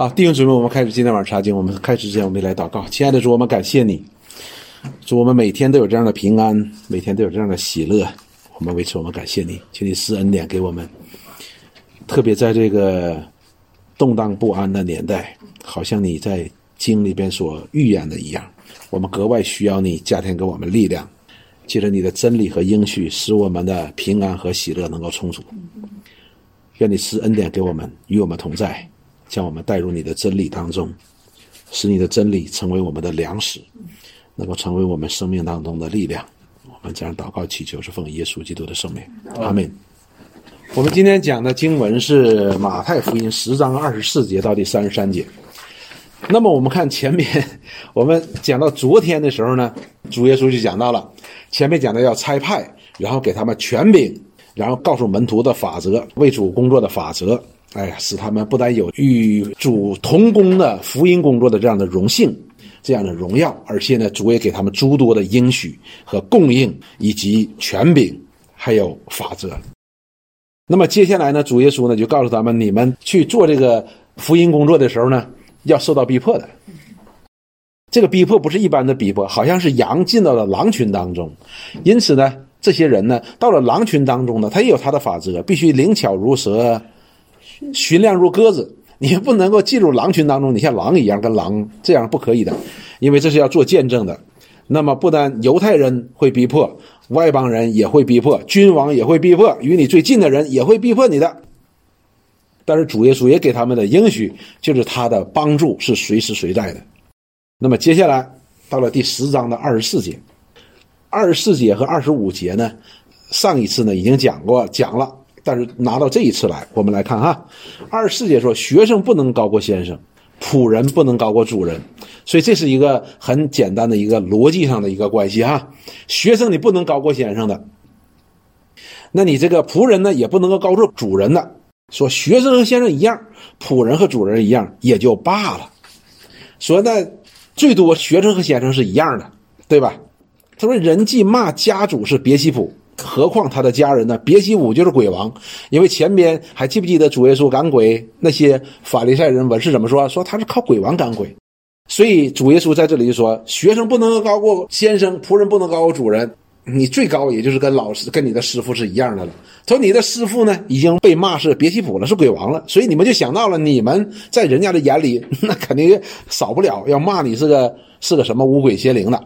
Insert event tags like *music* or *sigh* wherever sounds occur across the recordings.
好，弟兄姊妹，我们开始今天晚上查经。我们开始之前，我们来祷告。亲爱的主，我们感谢你，主我们每天都有这样的平安，每天都有这样的喜乐。我们为此，我们感谢你，请你施恩典给我们。特别在这个动荡不安的年代，好像你在经里边所预言的一样，我们格外需要你加添给我们力量，借着你的真理和应许，使我们的平安和喜乐能够充足。愿你施恩典给我们，与我们同在。将我们带入你的真理当中，使你的真理成为我们的粮食，能够成为我们生命当中的力量。我们这样祷告祈求，是奉耶稣基督的圣名，阿门。我们今天讲的经文是马太福音十章二十四节到第三十三节。那么我们看前面，我们讲到昨天的时候呢，主耶稣就讲到了前面讲的要拆派，然后给他们权柄，然后告诉门徒的法则，为主工作的法则。哎呀，使他们不但有与主同工的福音工作的这样的荣幸、这样的荣耀，而且呢，主也给他们诸多的应许和供应，以及权柄，还有法则。那么接下来呢，主耶稣呢就告诉他们：你们去做这个福音工作的时候呢，要受到逼迫的。这个逼迫不是一般的逼迫，好像是羊进到了狼群当中，因此呢，这些人呢到了狼群当中呢，他也有他的法则，必须灵巧如蛇。寻亮如鸽子，*laughs* 你不能够进入狼群当中，你像狼一样跟狼这样不可以的，因为这是要做见证的。那么不但犹太人会逼迫，外邦人也会逼迫，君王也会逼迫，与你最近的人也会逼迫你的。但是主耶稣也给他们的应许，就是他的帮助是随时随在的。那么接下来到了第十章的二十四节，二十四节和二十五节呢，上一次呢已经讲过讲了。但是拿到这一次来，我们来看哈，二十四节说，学生不能高过先生，仆人不能高过主人，所以这是一个很简单的一个逻辑上的一个关系哈。学生你不能高过先生的，那你这个仆人呢也不能够高过主人的。说学生和先生一样，仆人和主人一样也就罢了。说那最多学生和先生是一样的，对吧？他说人既骂家主是别西卜。何况他的家人呢？别西卜就是鬼王，因为前边还记不记得主耶稣赶鬼？那些法利赛人文士怎么说？说他是靠鬼王赶鬼。所以主耶稣在这里就说：学生不能高过先生，仆人不能高过主人。你最高也就是跟老师、跟你的师傅是一样的了。说你的师傅呢已经被骂是别西卜了，是鬼王了。所以你们就想到了，你们在人家的眼里，*laughs* 那肯定少不了要骂你是个是个什么五鬼邪灵的。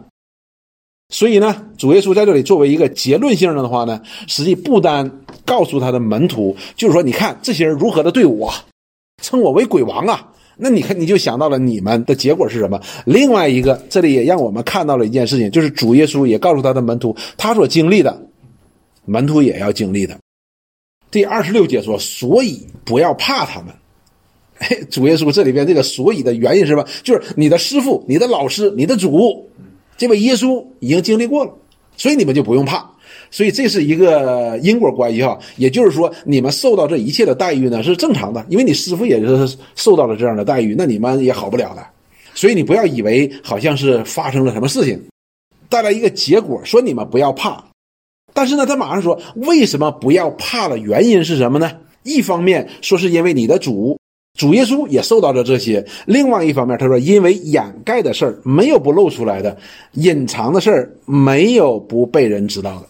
所以呢，主耶稣在这里作为一个结论性的话呢，实际不单告诉他的门徒，就是说，你看这些人如何的对我，称我为鬼王啊，那你看你就想到了你们的结果是什么？另外一个，这里也让我们看到了一件事情，就是主耶稣也告诉他的门徒，他所经历的，门徒也要经历的。第二十六节说，所以不要怕他们。*laughs* 主耶稣这里边这个“所以”的原因是什么？就是你的师傅、你的老师、你的主。这位耶稣已经经历过了，所以你们就不用怕。所以这是一个因果关系哈，也就是说，你们受到这一切的待遇呢是正常的，因为你师傅也是受到了这样的待遇，那你们也好不了的。所以你不要以为好像是发生了什么事情，带来一个结果，说你们不要怕。但是呢，他马上说，为什么不要怕了？原因是什么呢？一方面说是因为你的主。主耶稣也受到了这些。另外一方面，他说：“因为掩盖的事儿没有不露出来的，隐藏的事儿没有不被人知道的。”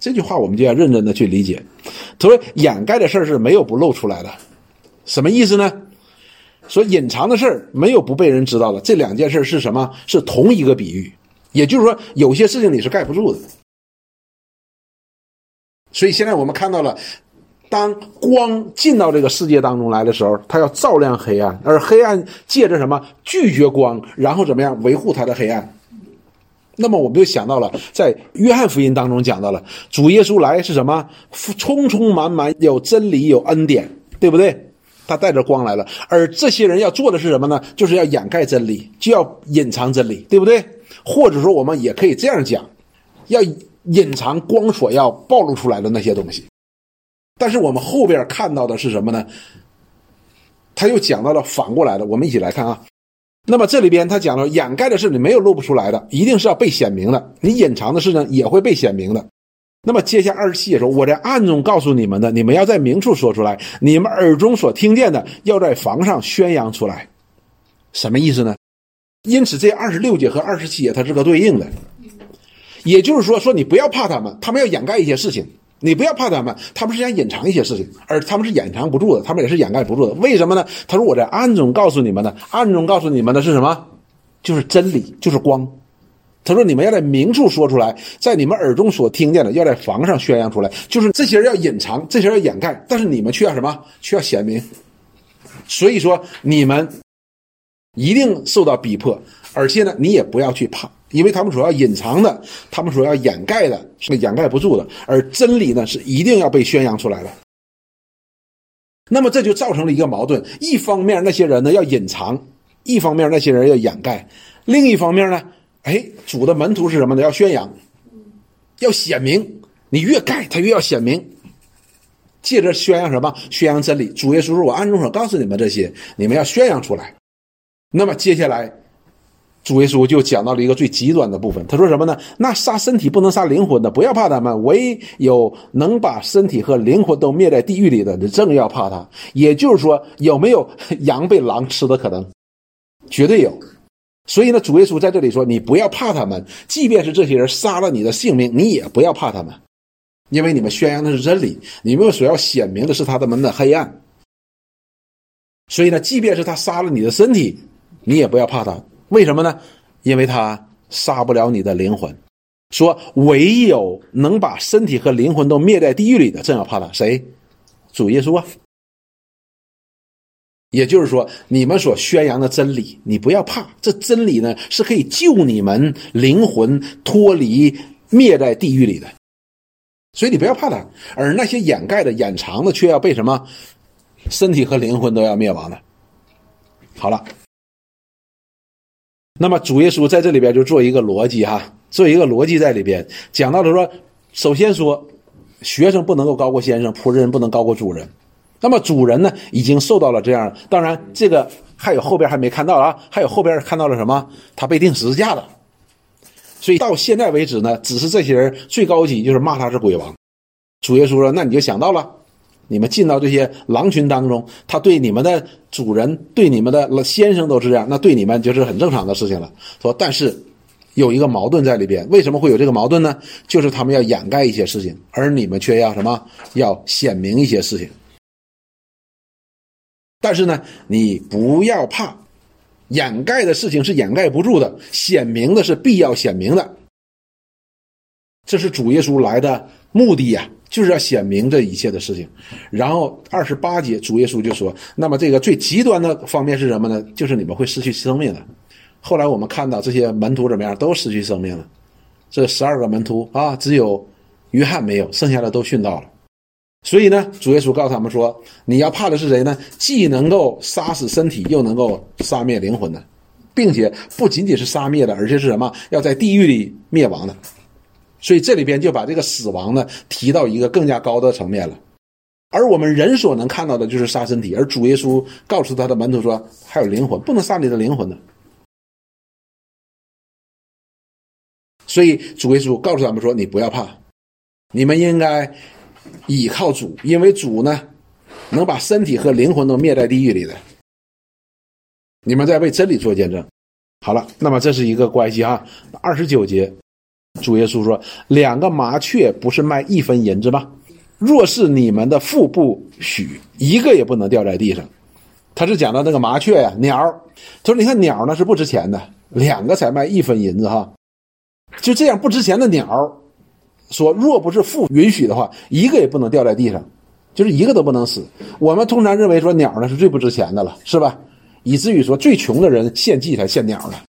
这句话我们就要认真的去理解。他说：“掩盖的事儿是没有不露出来的，什么意思呢？说隐藏的事儿没有不被人知道的。这两件事是什么？是同一个比喻。也就是说，有些事情你是盖不住的。所以现在我们看到了。”当光进到这个世界当中来的时候，它要照亮黑暗，而黑暗借着什么拒绝光，然后怎么样维护它的黑暗？那么我们就想到了，在约翰福音当中讲到了，主耶稣来是什么？充充满满有真理有恩典，对不对？他带着光来了，而这些人要做的是什么呢？就是要掩盖真理，就要隐藏真理，对不对？或者说我们也可以这样讲，要隐藏光所要暴露出来的那些东西。但是我们后边看到的是什么呢？他又讲到了反过来的，我们一起来看啊。那么这里边他讲了，掩盖的事你没有露不出来的，一定是要被显明的；你隐藏的事呢，也会被显明的。那么接下二十七节说：“我在暗中告诉你们的，你们要在明处说出来；你们耳中所听见的，要在房上宣扬出来。”什么意思呢？因此，这二十六节和二十七节它是个对应的，也就是说，说你不要怕他们，他们要掩盖一些事情；你不要怕他们，他们是想隐藏一些事情，而他们是掩藏不住的，他们也是掩盖不住的。为什么呢？他说：“我在暗中告诉你们的，暗中告诉你们的是什么？就是真理，就是光。”他说：“你们要在明处说出来，在你们耳中所听见的，要在房上宣扬出来。就是这些人要隐藏，这些人要掩盖，但是你们却要什么？却要显明。所以说，你们一定受到逼迫，而且呢，你也不要去怕，因为他们所要隐藏的，他们所要掩盖的，是掩盖不住的。而真理呢，是一定要被宣扬出来的。那么这就造成了一个矛盾：一方面那些人呢要隐藏，一方面那些人要掩盖，另一方面呢？”哎，主的门徒是什么呢？要宣扬，要显明。你越盖，他越要显明。借着宣扬什么？宣扬真理。主耶稣说：“我暗中所告诉你们这些，你们要宣扬出来。”那么接下来，主耶稣就讲到了一个最极端的部分。他说什么呢？那杀身体不能杀灵魂的，不要怕他们；唯有能把身体和灵魂都灭在地狱里的，你正要怕他。也就是说，有没有 *laughs* 羊被狼吃的可能？绝对有。所以呢，主耶稣在这里说：“你不要怕他们，即便是这些人杀了你的性命，你也不要怕他们，因为你们宣扬的是真理，你们所要显明的是他的门的黑暗。所以呢，即便是他杀了你的身体，你也不要怕他。为什么呢？因为他杀不了你的灵魂。说唯有能把身体和灵魂都灭在地狱里的，正要怕他。谁？主耶稣啊。”也就是说，你们所宣扬的真理，你不要怕。这真理呢，是可以救你们灵魂脱离灭在地狱里的，所以你不要怕它。而那些掩盖的、掩藏的，却要被什么？身体和灵魂都要灭亡的。好了，那么主耶稣在这里边就做一个逻辑哈，做一个逻辑在里边讲到了说，首先说，学生不能够高过先生，仆人不能高过主人。那么主人呢，已经受到了这样。当然，这个还有后边还没看到啊，还有后边看到了什么？他被钉十字架了。所以到现在为止呢，只是这些人最高级，就是骂他是鬼王。主耶稣说：“那你就想到了，你们进到这些狼群当中，他对你们的主人、对你们的先生都是这样，那对你们就是很正常的事情了。”说，但是有一个矛盾在里边，为什么会有这个矛盾呢？就是他们要掩盖一些事情，而你们却要什么？要显明一些事情。但是呢，你不要怕，掩盖的事情是掩盖不住的，显明的是必要显明的。这是主耶稣来的目的呀，就是要显明这一切的事情。然后二十八节，主耶稣就说：“那么这个最极端的方面是什么呢？就是你们会失去生命的。”后来我们看到这些门徒怎么样，都失去生命了。这十二个门徒啊，只有约翰没有，剩下的都殉道了。所以呢，主耶稣告诉他们说：“你要怕的是谁呢？既能够杀死身体，又能够杀灭灵魂的，并且不仅仅是杀灭的，而且是什么？要在地狱里灭亡的。所以这里边就把这个死亡呢提到一个更加高的层面了。而我们人所能看到的就是杀身体，而主耶稣告诉他的门徒说：还有灵魂，不能杀你的灵魂呢。所以主耶稣告诉他们说：你不要怕，你们应该。”倚靠主，因为主呢，能把身体和灵魂都灭在地狱里的。你们在为真理做见证。好了，那么这是一个关系哈。二十九节，主耶稣说：“两个麻雀不是卖一分银子吗？若是你们的腹部许，一个也不能掉在地上。”他是讲到那个麻雀呀，鸟。他说：“你看鸟呢是不值钱的，两个才卖一分银子哈，就这样不值钱的鸟。”说，若不是父允许的话，一个也不能掉在地上，就是一个都不能死。我们通常认为说鸟呢是最不值钱的了，是吧？以至于说最穷的人献祭才献鸟了，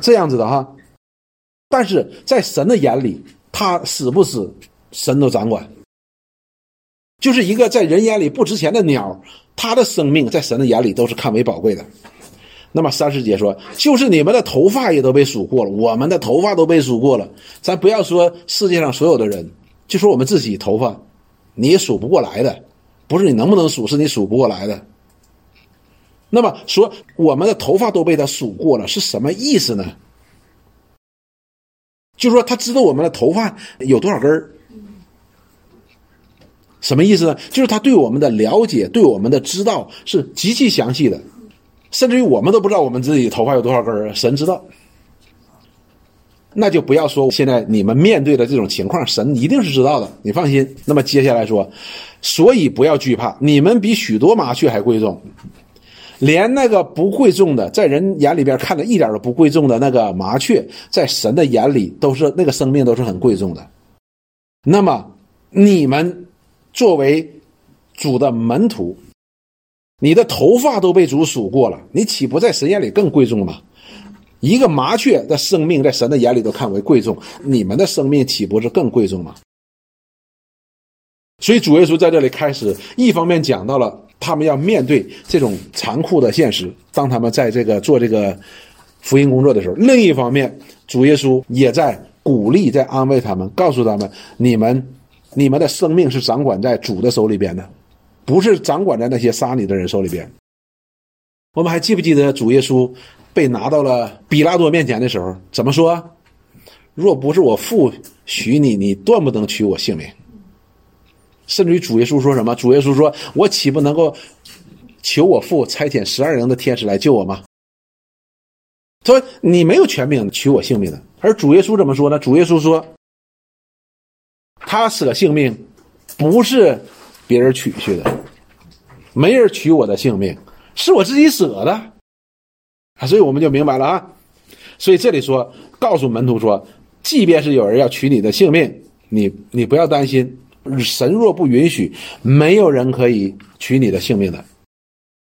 这样子的哈。但是在神的眼里，他死不死，神都掌管。就是一个在人眼里不值钱的鸟，它的生命在神的眼里都是看为宝贵的。那么三师姐说，就是你们的头发也都被数过了，我们的头发都被数过了。咱不要说世界上所有的人，就说我们自己头发，你也数不过来的，不是你能不能数，是你数不过来的。那么说我们的头发都被他数过了，是什么意思呢？就是说他知道我们的头发有多少根儿。什么意思呢？就是他对我们的了解，对我们的知道是极其详细的，甚至于我们都不知道我们自己头发有多少根儿，神知道。那就不要说现在你们面对的这种情况，神一定是知道的，你放心。那么接下来说，所以不要惧怕，你们比许多麻雀还贵重，连那个不贵重的，在人眼里边看着一点都不贵重的那个麻雀，在神的眼里都是那个生命都是很贵重的。那么你们作为主的门徒，你的头发都被主数过了，你岂不在神眼里更贵重吗？一个麻雀的生命在神的眼里都看为贵重，你们的生命岂不是更贵重吗？所以主耶稣在这里开始，一方面讲到了他们要面对这种残酷的现实，当他们在这个做这个福音工作的时候；另一方面，主耶稣也在鼓励、在安慰他们，告诉他们：你们、你们的生命是掌管在主的手里边的，不是掌管在那些杀你的人手里边。我们还记不记得主耶稣？被拿到了比拉多面前的时候，怎么说？若不是我父许你，你断不能取我性命。甚至于主耶稣说什么？主耶稣说：“我岂不能够求我父差遣十二人的天使来救我吗？”他说：“你没有权柄取我性命的。”而主耶稣怎么说呢？主耶稣说：“他舍性命，不是别人取去的，没人取我的性命，是我自己舍的。”啊，所以我们就明白了啊，所以这里说，告诉门徒说，即便是有人要取你的性命，你你不要担心，神若不允许，没有人可以取你的性命的。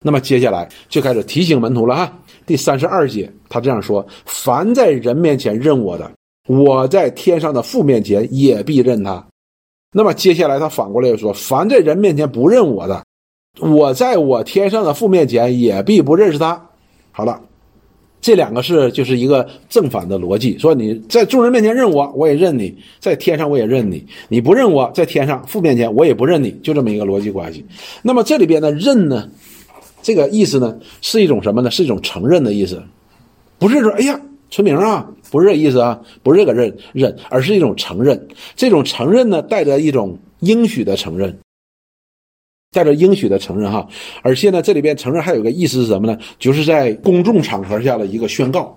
那么接下来就开始提醒门徒了哈。第三十二节，他这样说：凡在人面前认我的，我在天上的父面前也必认他。那么接下来他反过来又说：凡在人面前不认我的，我在我天上的父面前也必不认识他。好了。这两个是就是一个正反的逻辑，说你在众人面前认我，我也认你；在天上我也认你。你不认我，在天上父面前我也不认你，就这么一个逻辑关系。那么这里边的认呢，这个意思呢，是一种什么呢？是一种承认的意思，不是说哎呀春明啊，不是这意思啊，不是这个认认，而是一种承认。这种承认呢，带着一种应许的承认。带着应许的承认哈，而且呢，这里边承认还有个意思是什么呢？就是在公众场合下的一个宣告，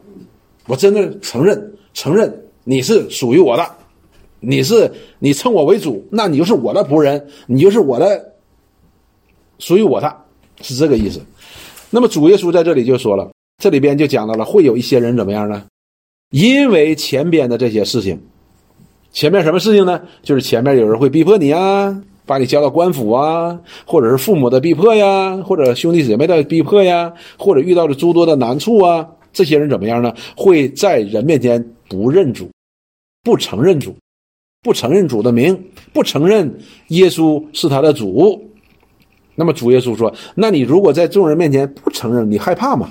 我真的承认，承认你是属于我的，你是你称我为主，那你就是我的仆人，你就是我的，属于我的，是这个意思。那么主耶稣在这里就说了，这里边就讲到了会有一些人怎么样呢？因为前边的这些事情，前面什么事情呢？就是前面有人会逼迫你啊。把你交到官府啊，或者是父母的逼迫呀，或者兄弟姐妹的逼迫呀，或者遇到了诸多的难处啊，这些人怎么样呢？会在人面前不认主，不承认主，不承认主的名，不承认耶稣是他的主。那么主耶稣说：“那你如果在众人面前不承认，你害怕吗？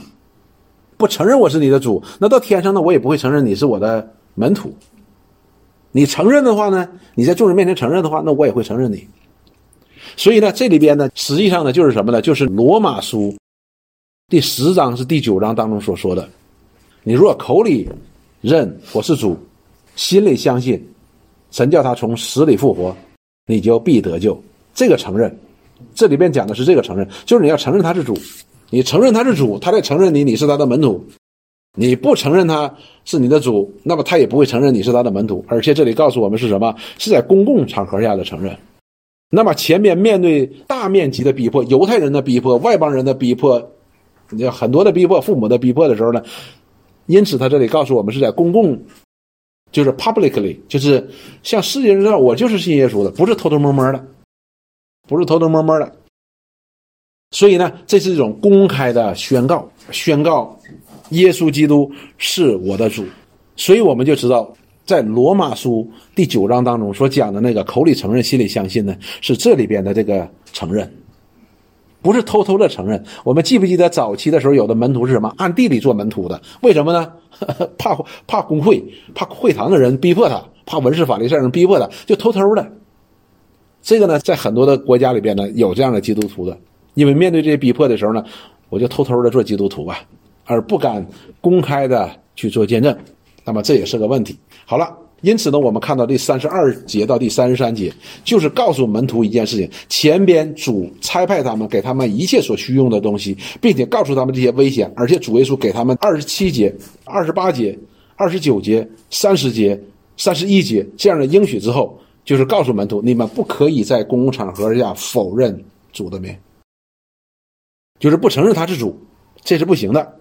不承认我是你的主，那到天上呢，我也不会承认你是我的门徒。你承认的话呢，你在众人面前承认的话，那我也会承认你。”所以呢，这里边呢，实际上呢，就是什么呢？就是罗马书第十章是第九章当中所说的：“你若口里认我是主，心里相信神叫他从死里复活，你就必得救。”这个承认，这里边讲的是这个承认，就是你要承认他是主，你承认他是主，他在承认你，你是他的门徒。你不承认他是你的主，那么他也不会承认你是他的门徒。而且这里告诉我们是什么？是在公共场合下的承认。那么前面面对大面积的逼迫，犹太人的逼迫，外邦人的逼迫，你很多的逼迫，父母的逼迫的时候呢，因此他这里告诉我们是在公共，就是 publicly，就是向世界人知道我就是信耶稣的，不是偷偷摸摸的，不是偷偷摸摸的。所以呢，这是一种公开的宣告，宣告耶稣基督是我的主，所以我们就知道。在罗马书第九章当中所讲的那个口里承认、心里相信呢，是这里边的这个承认，不是偷偷的承认。我们记不记得早期的时候，有的门徒是什么？暗地里做门徒的，为什么呢？*laughs* 怕怕工会，怕会堂的人逼迫他，怕文士法律上人逼迫他，就偷偷的。这个呢，在很多的国家里边呢，有这样的基督徒的，因为面对这些逼迫的时候呢，我就偷偷的做基督徒吧，而不敢公开的去做见证。那么这也是个问题。好了，因此呢，我们看到第三十二节到第三十三节，就是告诉门徒一件事情：前边主差派他们，给他们一切所需用的东西，并且告诉他们这些危险，而且主耶稣给他们二十七节、二十八节、二十九节、三十节、三十一节这样的应许之后，就是告诉门徒，你们不可以在公共场合下否认主的名，就是不承认他是主，这是不行的。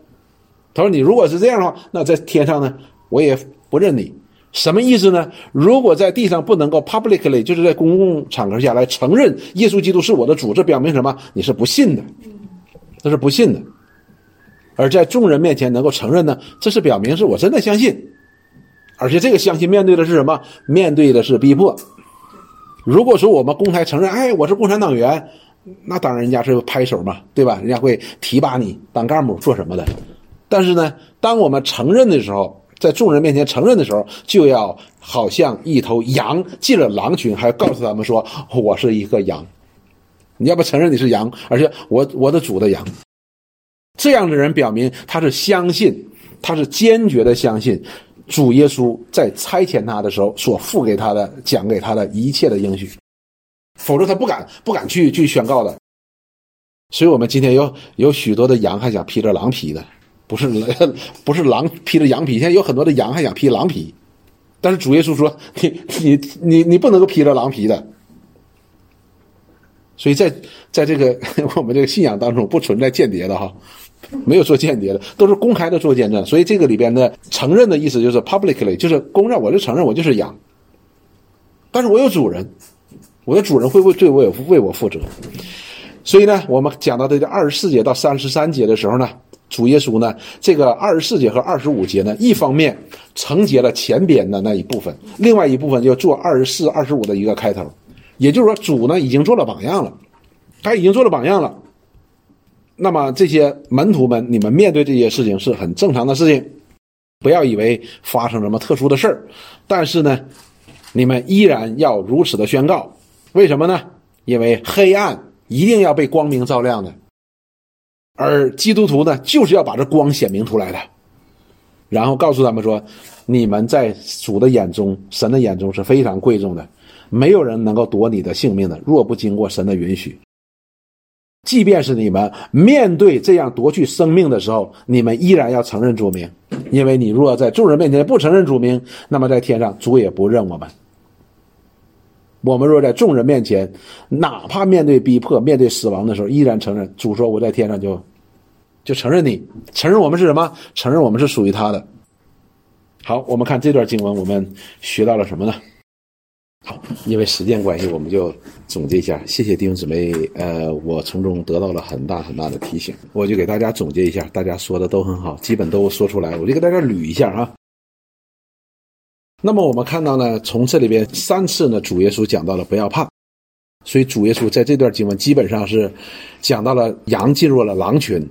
他说：“你如果是这样的话，那在天上呢，我也不认你。什么意思呢？如果在地上不能够 publicly，就是在公共场合下来承认耶稣基督是我的主，这表明什么？你是不信的，这是不信的。而在众人面前能够承认呢，这是表明是我真的相信，而且这个相信面对的是什么？面对的是逼迫。如果说我们公开承认，哎，我是共产党员，那当然人家是拍手嘛，对吧？人家会提拔你当干部做什么的。”但是呢，当我们承认的时候，在众人面前承认的时候，就要好像一头羊进了狼群，还要告诉他们说：“我是一个羊。”你要不承认你是羊，而且我我的主的羊，这样的人表明他是相信，他是坚决的相信主耶稣在差遣他的时候所付给他的、讲给他的一切的应许，否则他不敢不敢去去宣告的。所以我们今天有有许多的羊还想披着狼皮的。不是不是狼披着羊皮，现在有很多的羊还想披狼皮，但是主耶稣说：“你你你你不能够披着狼皮的。”所以在在这个 *laughs* 我们这个信仰当中，不存在间谍的哈，没有做间谍的，都是公开的做见证。所以这个里边的承认的意思就是 publicly，就是公认，我就承认我就是羊，但是我有主人，我的主人会不会对我有为我负责？所以呢，我们讲到这个二十四节到三十三节的时候呢。主耶稣呢，这个二十四节和二十五节呢，一方面承接了前边的那一部分，另外一部分就做二十四、二十五的一个开头。也就是说，主呢已经做了榜样了，他已经做了榜样了。那么这些门徒们，你们面对这些事情是很正常的事情，不要以为发生什么特殊的事儿。但是呢，你们依然要如此的宣告，为什么呢？因为黑暗一定要被光明照亮的。而基督徒呢，就是要把这光显明出来的，然后告诉他们说：“你们在主的眼中，神的眼中是非常贵重的，没有人能够夺你的性命的，若不经过神的允许。即便是你们面对这样夺去生命的时候，你们依然要承认主名，因为你若在众人面前不承认主名，那么在天上主也不认我们。我们若在众人面前，哪怕面对逼迫、面对死亡的时候，依然承认主说我在天上就。”就承认你，承认我们是什么？承认我们是属于他的。好，我们看这段经文，我们学到了什么呢？好，因为时间关系，我们就总结一下。谢谢弟兄姊妹，呃，我从中得到了很大很大的提醒。我就给大家总结一下，大家说的都很好，基本都说出来，我就给大家捋一下啊。那么我们看到呢，从这里边三次呢，主耶稣讲到了不要怕，所以主耶稣在这段经文基本上是讲到了羊进入了狼群。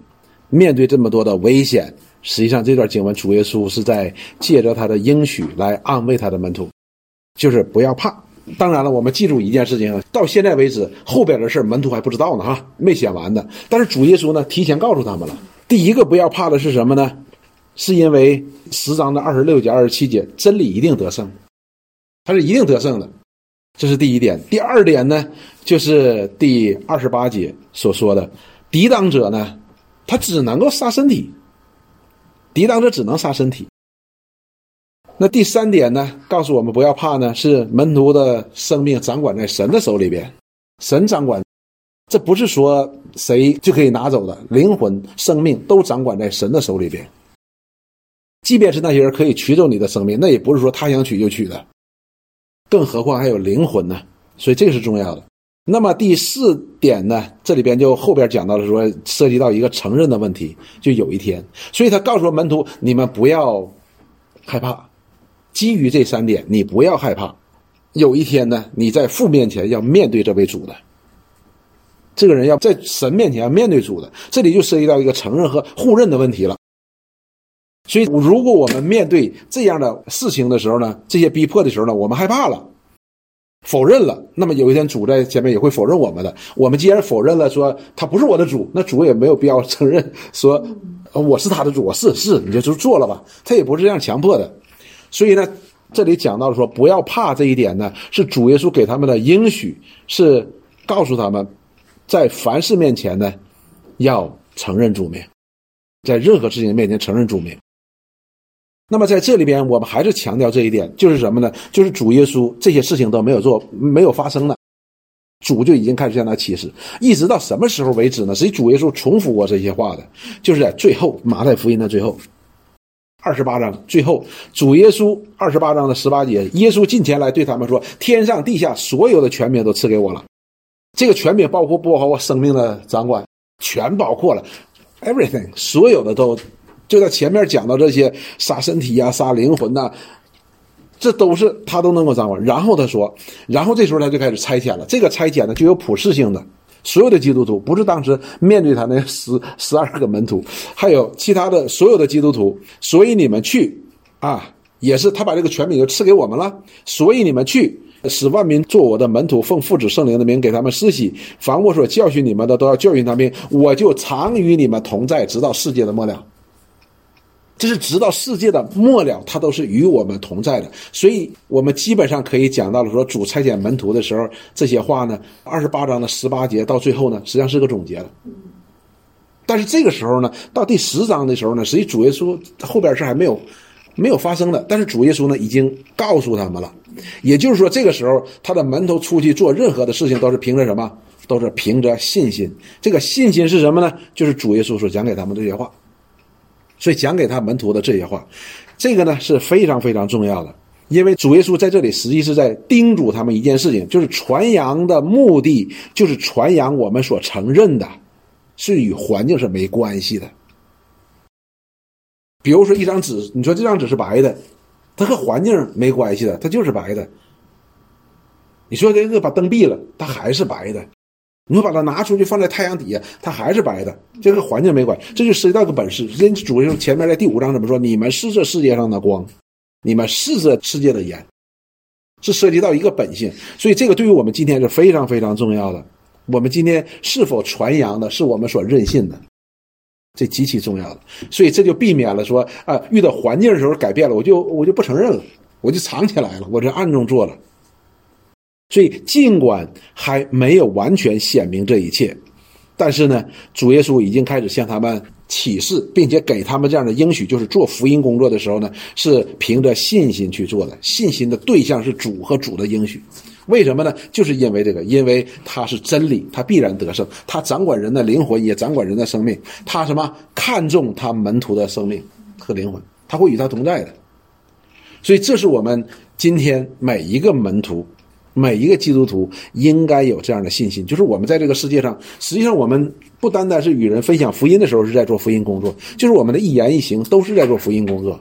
面对这么多的危险，实际上这段经文主耶稣是在借着他的应许来安慰他的门徒，就是不要怕。当然了，我们记住一件事情，到现在为止后边的事门徒还不知道呢，哈，没写完的。但是主耶稣呢，提前告诉他们了。第一个不要怕的是什么呢？是因为十章的二十六节、二十七节，真理一定得胜，它是一定得胜的，这是第一点。第二点呢，就是第二十八节所说的，抵挡者呢。他只能够杀身体，抵挡者只能杀身体。那第三点呢？告诉我们不要怕呢，是门徒的生命掌管在神的手里边，神掌管，这不是说谁就可以拿走的，灵魂、生命都掌管在神的手里边。即便是那些人可以取走你的生命，那也不是说他想取就取的，更何况还有灵魂呢？所以这个是重要的。那么第四点呢？这里边就后边讲到了，说涉及到一个承认的问题。就有一天，所以他告诉门徒：“你们不要害怕，基于这三点，你不要害怕。有一天呢，你在父面前要面对这位主的，这个人要在神面前要面对主的。这里就涉及到一个承认和互认的问题了。所以，如果我们面对这样的事情的时候呢，这些逼迫的时候呢，我们害怕了。”否认了，那么有一天主在前面也会否认我们的。我们既然否认了，说他不是我的主，那主也没有必要承认说我是他的主。我是是，你就就做了吧。他也不是这样强迫的。所以呢，这里讲到了说不要怕这一点呢，是主耶稣给他们的应许，是告诉他们，在凡事面前呢，要承认主名，在任何事情面前承认主名。那么在这里边，我们还是强调这一点，就是什么呢？就是主耶稣这些事情都没有做，没有发生呢，主就已经开始向他启示，一直到什么时候为止呢？实际主耶稣重复过这些话的，就是在最后马太福音的最后。二十八章最后，主耶稣二十八章的十八节，耶稣近前来对他们说：“天上地下所有的权柄都赐给我了。这个权柄包括包括我生命的掌管，全包括了，everything，所有的都就在前面讲到这些杀身体呀、杀灵魂呐，这都是他都能够掌握。然后他说，然后这时候他就开始拆遣了。这个拆遣呢，就有普世性的。”所有的基督徒不是当时面对他那十十二个门徒，还有其他的所有的基督徒，所以你们去啊，也是他把这个权柄就赐给我们了。所以你们去，使万民做我的门徒，奉父子圣灵的名给他们施洗，凡我所教训你们的，都要教训他们，我就常与你们同在，直到世界的末了。这是直到世界的末了，他都是与我们同在的，所以我们基本上可以讲到了说主差遣门徒的时候，这些话呢，二十八章的十八节到最后呢，实际上是个总结了。但是这个时候呢，到第十章的时候呢，实际主耶稣后边是还没有没有发生的，但是主耶稣呢已经告诉他们了，也就是说这个时候他的门徒出去做任何的事情都是凭着什么？都是凭着信心。这个信心是什么呢？就是主耶稣所讲给他们这些话。所以讲给他门徒的这些话，这个呢是非常非常重要的，因为主耶稣在这里实际是在叮嘱他们一件事情，就是传扬的目的就是传扬我们所承认的，是与环境是没关系的。比如说一张纸，你说这张纸是白的，它和环境没关系的，它就是白的。你说这个把灯闭了，它还是白的。你说把它拿出去放在太阳底下，它还是白的，这个环境没管，这就涉及到个本事。人主耶稣前面在第五章怎么说？你们是这世界上的光，你们是这世界的盐，是涉及到一个本性。所以这个对于我们今天是非常非常重要的。我们今天是否传扬的是我们所任性的，这极其重要的。所以这就避免了说啊，遇到环境的时候改变了，我就我就不承认了，我就藏起来了，我就暗中做了。所以，尽管还没有完全显明这一切，但是呢，主耶稣已经开始向他们启示，并且给他们这样的应许，就是做福音工作的时候呢，是凭着信心去做的。信心的对象是主和主的应许。为什么呢？就是因为这个，因为他是真理，他必然得胜，他掌管人的灵魂，也掌管人的生命。他什么看重他门徒的生命和灵魂，他会与他同在的。所以，这是我们今天每一个门徒。每一个基督徒应该有这样的信心，就是我们在这个世界上，实际上我们不单单是与人分享福音的时候是在做福音工作，就是我们的一言一行都是在做福音工作。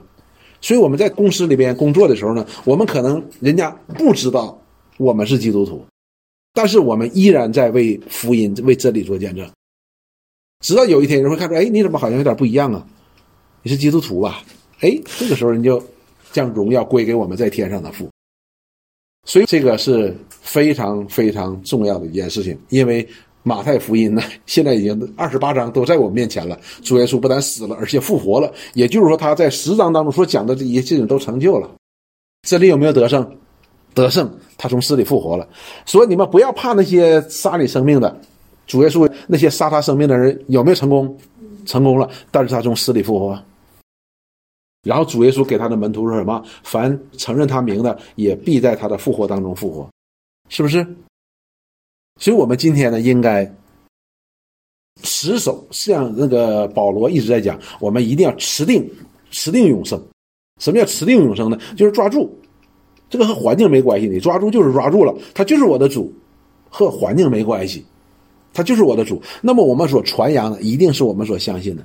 所以我们在公司里边工作的时候呢，我们可能人家不知道我们是基督徒，但是我们依然在为福音、为真理做见证。直到有一天人会看出，哎，你怎么好像有点不一样啊？你是基督徒吧？哎，这个时候人就将荣耀归给我们在天上的父。所以这个是非常非常重要的一件事情，因为马太福音呢，现在已经二十八章都在我们面前了。主耶稣不但死了，而且复活了，也就是说他在十章当中所讲的这些事情都成就了。这里有没有得胜？得胜，他从死里复活了。所以你们不要怕那些杀你生命的，主耶稣那些杀他生命的人有没有成功？成功了，但是他从死里复活。然后主耶稣给他的门徒说什么？凡承认他名的，也必在他的复活当中复活，是不是？所以，我们今天呢，应该持守，像那个保罗一直在讲，我们一定要持定，持定永生。什么叫持定永生呢？就是抓住，这个和环境没关系，你抓住就是抓住了，他就是我的主，和环境没关系，他就是我的主。那么，我们所传扬的，一定是我们所相信的。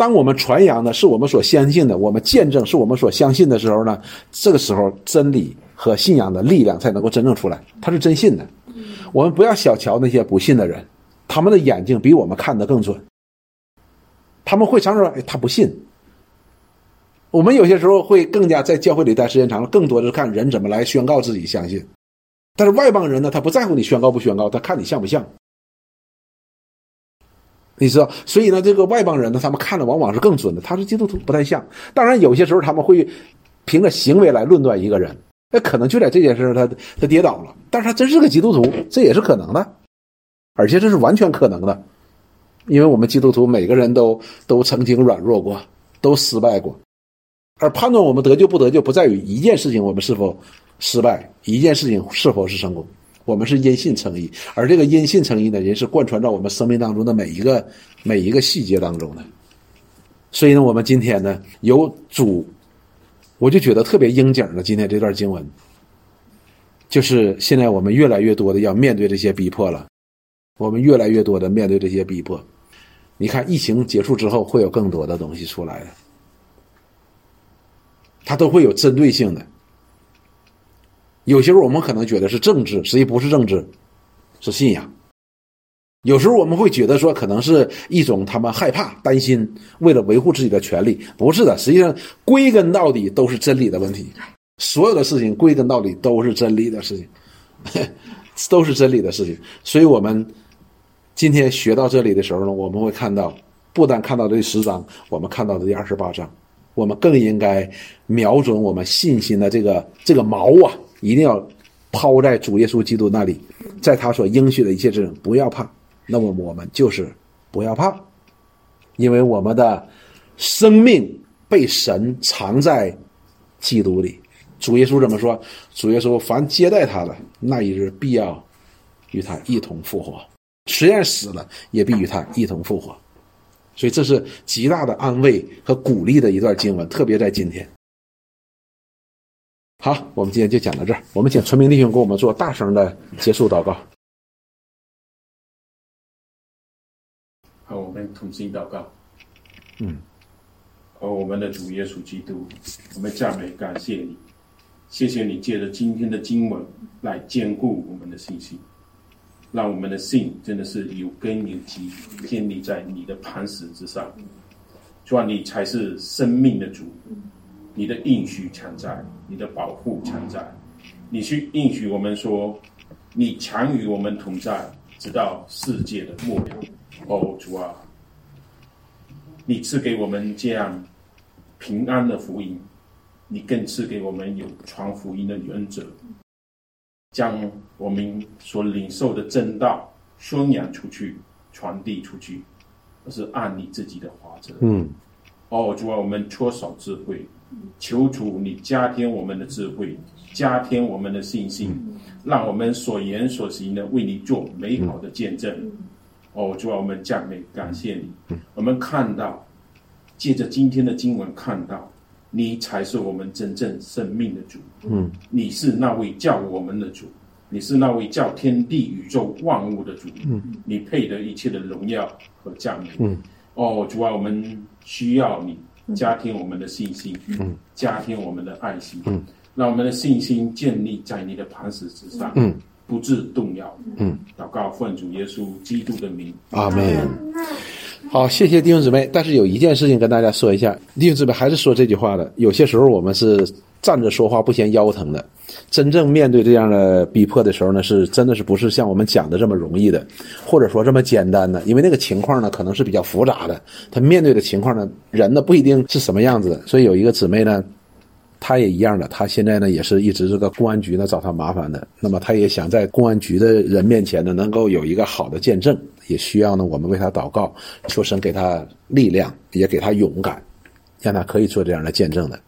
当我们传扬的是我们所相信的，我们见证是我们所相信的时候呢，这个时候真理和信仰的力量才能够真正出来。他是真信的，我们不要小瞧那些不信的人，他们的眼睛比我们看得更准。他们会常说：“哎，他不信。”我们有些时候会更加在教会里待时间长了，更多的是看人怎么来宣告自己相信。但是外邦人呢，他不在乎你宣告不宣告，他看你像不像。你知道，所以呢，这个外邦人呢，他们看的往往是更准的。他是基督徒，不太像。当然，有些时候他们会凭着行为来论断一个人，那可能就在这件事上他他跌倒了，但是他真是个基督徒，这也是可能的，而且这是完全可能的，因为我们基督徒每个人都都曾经软弱过，都失败过，而判断我们得救不得救，不在于一件事情我们是否失败，一件事情是否是成功，我们是因信称义，而这个因信称义呢，也是贯穿到我们生命当中的每一个每一个细节当中的。所以呢，我们今天呢有主，我就觉得特别应景的。今天这段经文，就是现在我们越来越多的要面对这些逼迫了，我们越来越多的面对这些逼迫。你看，疫情结束之后，会有更多的东西出来的，它都会有针对性的。有些时候我们可能觉得是政治，实际不是政治，是信仰。有时候我们会觉得说，可能是一种他们害怕、担心，为了维护自己的权利，不是的。实际上，归根到底都是真理的问题。所有的事情归根到底都是真理的事情，*laughs* 都是真理的事情。所以，我们今天学到这里的时候呢，我们会看到，不单看到这十章，我们看到的第二十八章，我们更应该瞄准我们信心的这个这个锚啊，一定要抛在主耶稣基督那里，在他所应许的一切之中，不要怕。那么我们就是不要怕，因为我们的生命被神藏在基督里。主耶稣怎么说？主耶稣凡接待他的那一日，必要与他一同复活；虽然死了，也必与他一同复活。所以这是极大的安慰和鼓励的一段经文，特别在今天。好，我们今天就讲到这儿。我们请纯明弟兄给我们做大声的结束祷告。好我们同心祷告，嗯，和我们的主耶稣基督，我们赞美感谢你，谢谢你借着今天的经文来兼顾我们的信心，让我们的信真的是有根有基，建立在你的磐石之上。主啊，你才是生命的主，你的应许常在，你的保护常在，你去应许我们说，你常与我们同在，直到世界的末了。哦，主啊，你赐给我们这样平安的福音，你更赐给我们有传福音的原则，将我们所领受的正道宣扬出去、传递出去，而是按你自己的法则。嗯，哦，主啊，我们缺少智慧，求主你加添我们的智慧，加添我们的信心，让我们所言所行的为你做美好的见证。哦，主啊，我们赞美感谢你。我们看到，借着今天的经文看到，你才是我们真正生命的主。嗯，你是那位叫我们的主，你是那位叫天地宇宙万物的主。嗯，你配得一切的荣耀和赞美。嗯，哦，主啊，我们需要你加添我们的信心，嗯，加添我们的爱心，嗯，让我们的信心建立在你的磐石之上。嗯。不致动摇。嗯，祷告奉主耶稣基督的名。阿门。好，谢谢弟兄姊妹。但是有一件事情跟大家说一下，弟兄姊妹还是说这句话的。有些时候我们是站着说话不嫌腰疼的。真正面对这样的逼迫的时候呢，是真的是不是像我们讲的这么容易的，或者说这么简单的？因为那个情况呢，可能是比较复杂的。他面对的情况呢，人呢不一定是什么样子的。所以有一个姊妹呢。她也一样的，她现在呢也是一直这个公安局呢找他麻烦的。那么她也想在公安局的人面前呢能够有一个好的见证，也需要呢我们为她祷告，求神给她力量，也给她勇敢，让他可以做这样的见证的。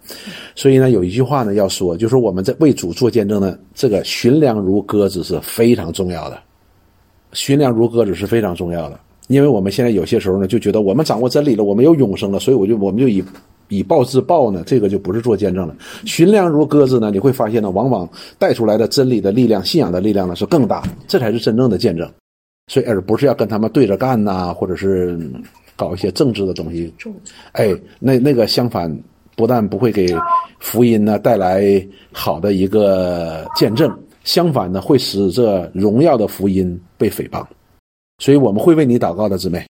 所以呢有一句话呢要说，就是我们在为主做见证呢，这个寻良如鸽子是非常重要的，寻良如鸽子是非常重要的，因为我们现在有些时候呢就觉得我们掌握真理了，我们有永生了，所以我就我们就以。以暴制暴呢，这个就不是做见证了。寻良如鸽子呢，你会发现呢，往往带出来的真理的力量、信仰的力量呢是更大，这才是真正的见证。所以，而不是要跟他们对着干呐，或者是搞一些政治的东西。哎，那那个相反，不但不会给福音呢带来好的一个见证，相反呢，会使这荣耀的福音被诽谤。所以，我们会为你祷告的，姊妹。